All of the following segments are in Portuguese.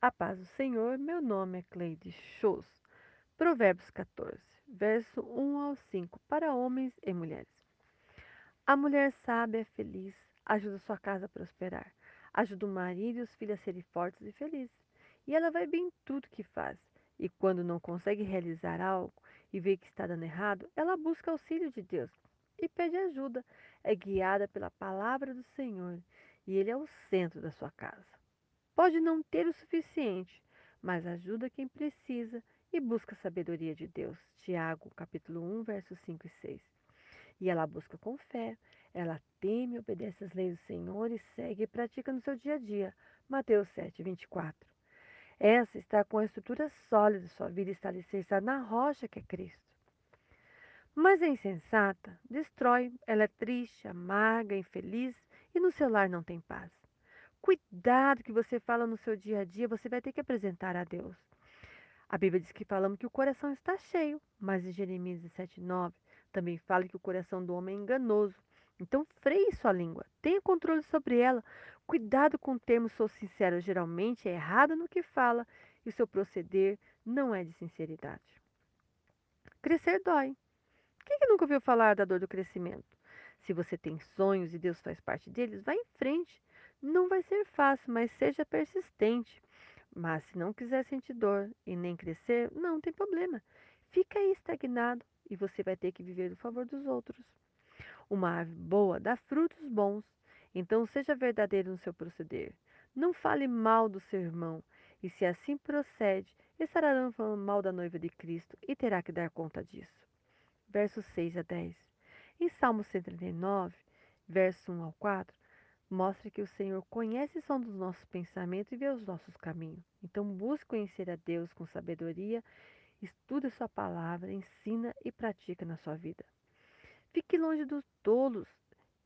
A paz do Senhor, meu nome é Cleide Shows. Provérbios 14, verso 1 ao 5, para homens e mulheres. A mulher sábia é feliz, ajuda sua casa a prosperar, ajuda o marido e os filhos a serem fortes e felizes. E ela vai bem em tudo que faz. E quando não consegue realizar algo e vê que está dando errado, ela busca auxílio de Deus e pede ajuda. É guiada pela palavra do Senhor e ele é o centro da sua casa. Pode não ter o suficiente, mas ajuda quem precisa e busca a sabedoria de Deus. Tiago, capítulo 1, versos 5 e 6. E ela busca com fé, ela teme e obedece às leis do Senhor e segue e pratica no seu dia a dia. Mateus 7, 24. Essa está com a estrutura sólida, sua vida está alicerçada na rocha que é Cristo. Mas a insensata destrói, ela é triste, amarga, infeliz e no seu lar não tem paz. Cuidado que você fala no seu dia a dia, você vai ter que apresentar a Deus. A Bíblia diz que falamos que o coração está cheio, mas em Jeremias 17,9 também fala que o coração do homem é enganoso. Então freie sua língua, tenha controle sobre ela. Cuidado com o termo sou sincero, geralmente é errado no que fala e o seu proceder não é de sinceridade. Crescer dói. Quem que nunca ouviu falar da dor do crescimento? Se você tem sonhos e Deus faz parte deles, vá em frente. Não vai ser fácil, mas seja persistente. Mas se não quiser sentir dor e nem crescer, não tem problema. Fica aí estagnado e você vai ter que viver do favor dos outros. Uma árvore boa dá frutos bons, então seja verdadeiro no seu proceder. Não fale mal do seu irmão, e se assim procede, estará falando mal da noiva de Cristo e terá que dar conta disso. Versos 6 a 10. Em Salmo 139, verso 1 ao 4, mostra que o Senhor conhece o som dos nossos pensamentos e vê os nossos caminhos. Então busque conhecer a Deus com sabedoria, estude sua palavra, ensina e pratica na sua vida. Fique longe dos tolos.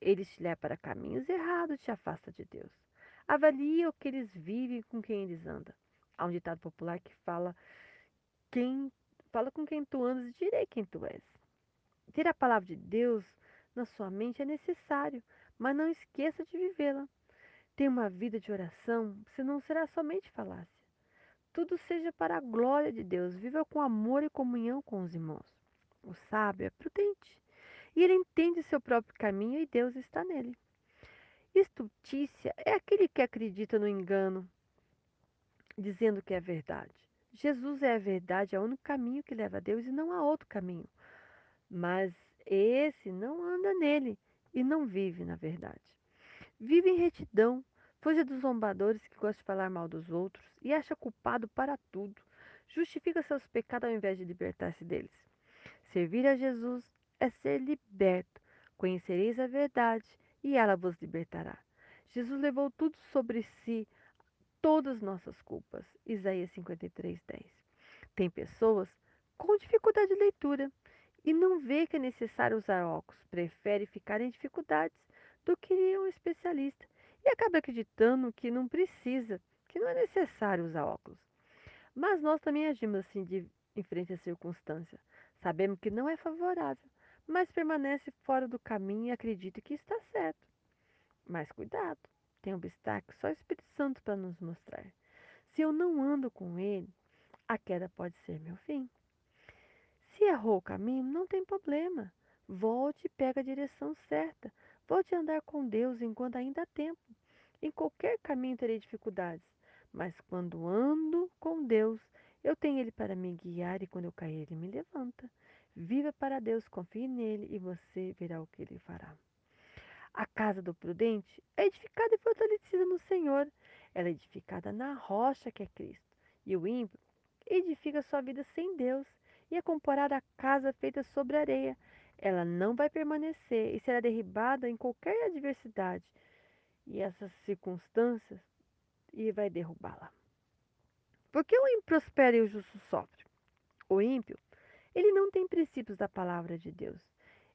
Eles te levam para caminhos errados, te afasta de Deus. Avalie o que eles vivem, com quem eles andam. Há um ditado popular que fala quem fala com quem tu andas e direi quem tu és. Ter a palavra de Deus na sua mente é necessário, mas não esqueça de vivê-la. Tenha uma vida de oração, senão será somente falácia. Tudo seja para a glória de Deus. Viva com amor e comunhão com os irmãos. O sábio é prudente e ele entende seu próprio caminho e Deus está nele. Estultícia é aquele que acredita no engano, dizendo que é verdade. Jesus é a verdade, é o único caminho que leva a Deus e não há outro caminho. Mas esse não anda nele e não vive na verdade. Vive em retidão, fuja dos zombadores que gostam de falar mal dos outros e acha culpado para tudo. Justifica seus pecados ao invés de libertar-se deles. Servir a Jesus é ser liberto. Conhecereis a verdade e ela vos libertará. Jesus levou tudo sobre si, todas nossas culpas. Isaías 53, 10. Tem pessoas com dificuldade de leitura e não vê que é necessário usar óculos, prefere ficar em dificuldades do que ir a um especialista e acaba acreditando que não precisa, que não é necessário usar óculos. Mas nós também agimos assim de, em frente à circunstância. Sabemos que não é favorável, mas permanece fora do caminho e acredita que está certo. Mas cuidado, tem obstáculos só o Espírito Santo para nos mostrar. Se eu não ando com ele, a queda pode ser meu fim. Se errou o caminho, não tem problema. Volte e pega a direção certa. Volte a andar com Deus enquanto ainda há tempo. Em qualquer caminho terei dificuldades, mas quando ando com Deus, eu tenho Ele para me guiar e quando eu cair, Ele me levanta. Viva para Deus, confie nele e você verá o que Ele fará. A casa do prudente é edificada e fortalecida no Senhor. Ela é edificada na rocha que é Cristo. E o ímpio edifica sua vida sem Deus e é comparada à casa feita sobre areia. Ela não vai permanecer e será derribada em qualquer adversidade. E essas circunstâncias e vai derrubá-la. Porque o ímpio prospera e o justo sofre. O ímpio, ele não tem princípios da palavra de Deus.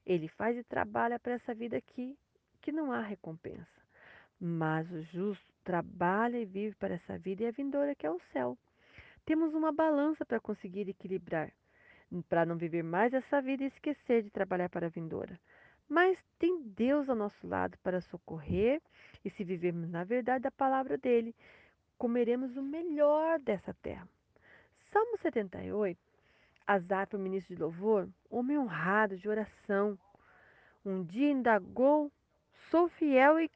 Ele faz e trabalha para essa vida aqui que não há recompensa. Mas o justo trabalha e vive para essa vida e a vindoura que é o céu. Temos uma balança para conseguir equilibrar, para não viver mais essa vida e esquecer de trabalhar para a vindoura. Mas tem Deus ao nosso lado para socorrer e se vivermos na verdade da palavra dele, comeremos o melhor dessa terra. Salmo 78. Asaf, o ministro de louvor, homem honrado de oração, um dia indagou: sou fiel e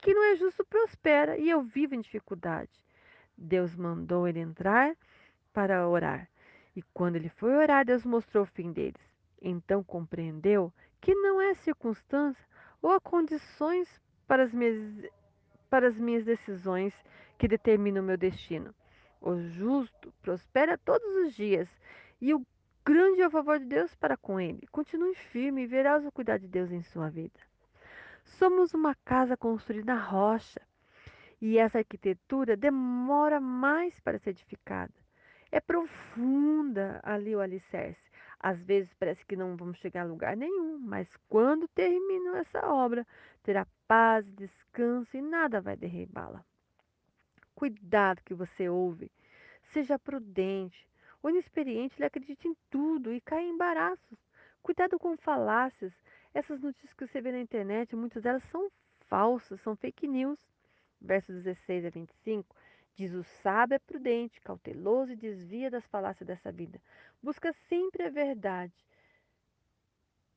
que não é justo prospera, e eu vivo em dificuldade. Deus mandou ele entrar para orar. E quando ele foi orar, Deus mostrou o fim deles. Então compreendeu que não é circunstância ou a condições para as minhas, para as minhas decisões que determinam o meu destino. O justo prospera todos os dias e o grande é o favor de Deus para com ele. Continue firme e verás o cuidado de Deus em sua vida. Somos uma casa construída na rocha e essa arquitetura demora mais para ser edificada. É profunda ali o alicerce. Às vezes parece que não vamos chegar a lugar nenhum, mas quando termina essa obra, terá paz, descanso e nada vai derribá-la. Cuidado que você ouve. Seja prudente. O inexperiente ele acredita em tudo e cai em embaraços. Cuidado com falácias. Essas notícias que você vê na internet, muitas delas são falsas, são fake news. Versos 16 a 25 diz: O sábio é prudente, cauteloso e desvia das falácias dessa vida. Busca sempre a verdade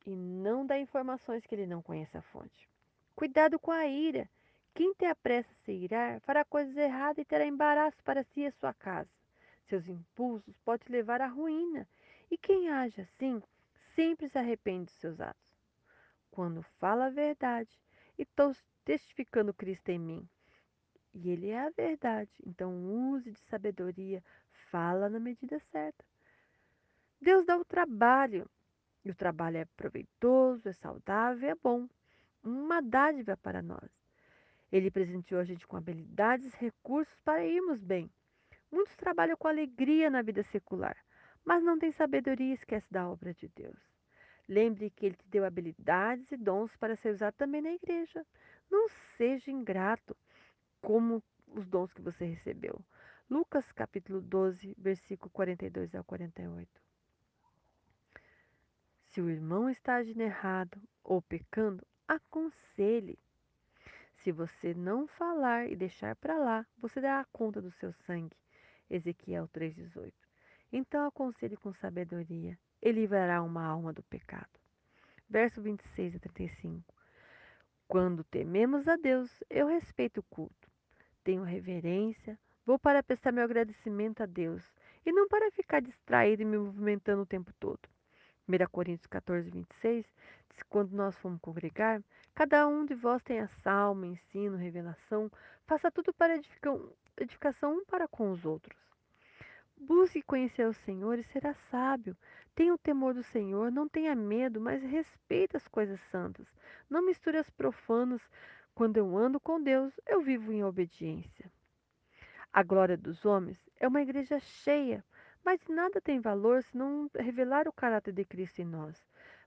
e não dá informações que ele não conhece a fonte. Cuidado com a ira. Quem tem a pressa a se irar fará coisas erradas e terá embaraço para si e a sua casa. Seus impulsos podem levar à ruína. E quem age assim sempre se arrepende dos seus atos. Quando fala a verdade, estou testificando Cristo em mim, e Ele é a verdade, então use de sabedoria, fala na medida certa. Deus dá o trabalho, e o trabalho é proveitoso, é saudável, é bom. Uma dádiva para nós. Ele presenteou a gente com habilidades e recursos para irmos bem. Muitos trabalham com alegria na vida secular, mas não têm sabedoria e esquecem da obra de Deus. Lembre que Ele te deu habilidades e dons para ser usado também na igreja. Não seja ingrato como os dons que você recebeu. Lucas capítulo 12, versículo 42 ao 48. Se o irmão está agindo errado ou pecando, aconselhe. Se você não falar e deixar para lá, você dará conta do seu sangue. Ezequiel 3,18. Então aconselhe com sabedoria, e livrará uma alma do pecado. Verso 26 a 35. Quando tememos a Deus, eu respeito o culto. Tenho reverência, vou para prestar meu agradecimento a Deus, e não para ficar distraído e me movimentando o tempo todo. 1 Coríntios 14, 26 diz: Quando nós formos congregar, cada um de vós tenha salmo, ensino, revelação, faça tudo para edificação um para com os outros. Busque conhecer o Senhor e será sábio. Tenha o temor do Senhor, não tenha medo, mas respeite as coisas santas. Não misture as profanas. Quando eu ando com Deus, eu vivo em obediência. A glória dos homens é uma igreja cheia, mas nada tem valor se não revelar o caráter de Cristo em nós.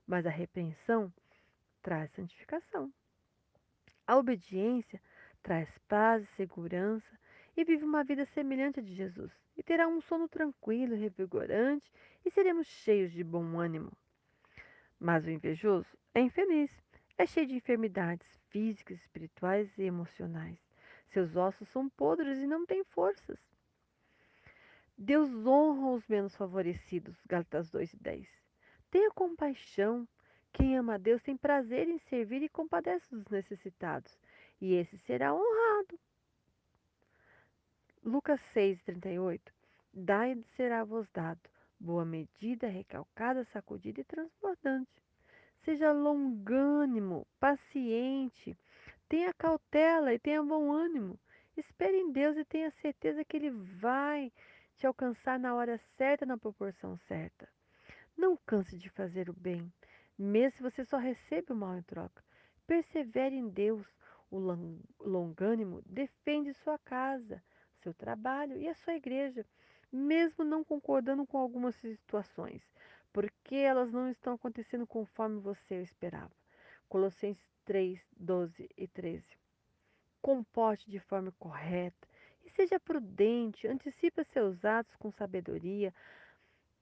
Mas a repreensão traz santificação. A obediência traz paz e segurança e vive uma vida semelhante a de Jesus. E terá um sono tranquilo, revigorante e seremos cheios de bom ânimo. Mas o invejoso é infeliz, é cheio de enfermidades físicas, espirituais e emocionais. Seus ossos são podres e não têm forças. Deus honra os menos favorecidos, Gálatas 2:10. Tenha compaixão. Quem ama a Deus tem prazer em servir e compadece dos necessitados, e esse será honrado. Lucas 6:38. Dai e será-vos dado, boa medida, recalcada, sacudida e transbordante. Seja longânimo, paciente, tenha cautela e tenha bom ânimo. Espere em Deus e tenha certeza que Ele vai te alcançar na hora certa, na proporção certa. Não canse de fazer o bem, mesmo se você só recebe o mal em troca. Persevere em Deus. O longânimo defende sua casa, seu trabalho e a sua igreja, mesmo não concordando com algumas situações, porque elas não estão acontecendo conforme você esperava. Colossenses 3, 12 e 13. Comporte de forma correta e seja prudente, antecipe seus atos com sabedoria,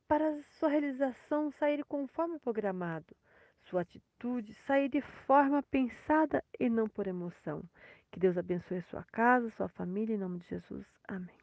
para sua realização sair conforme programado, sua atitude sair de forma pensada e não por emoção. Que Deus abençoe a sua casa, sua família, em nome de Jesus. Amém.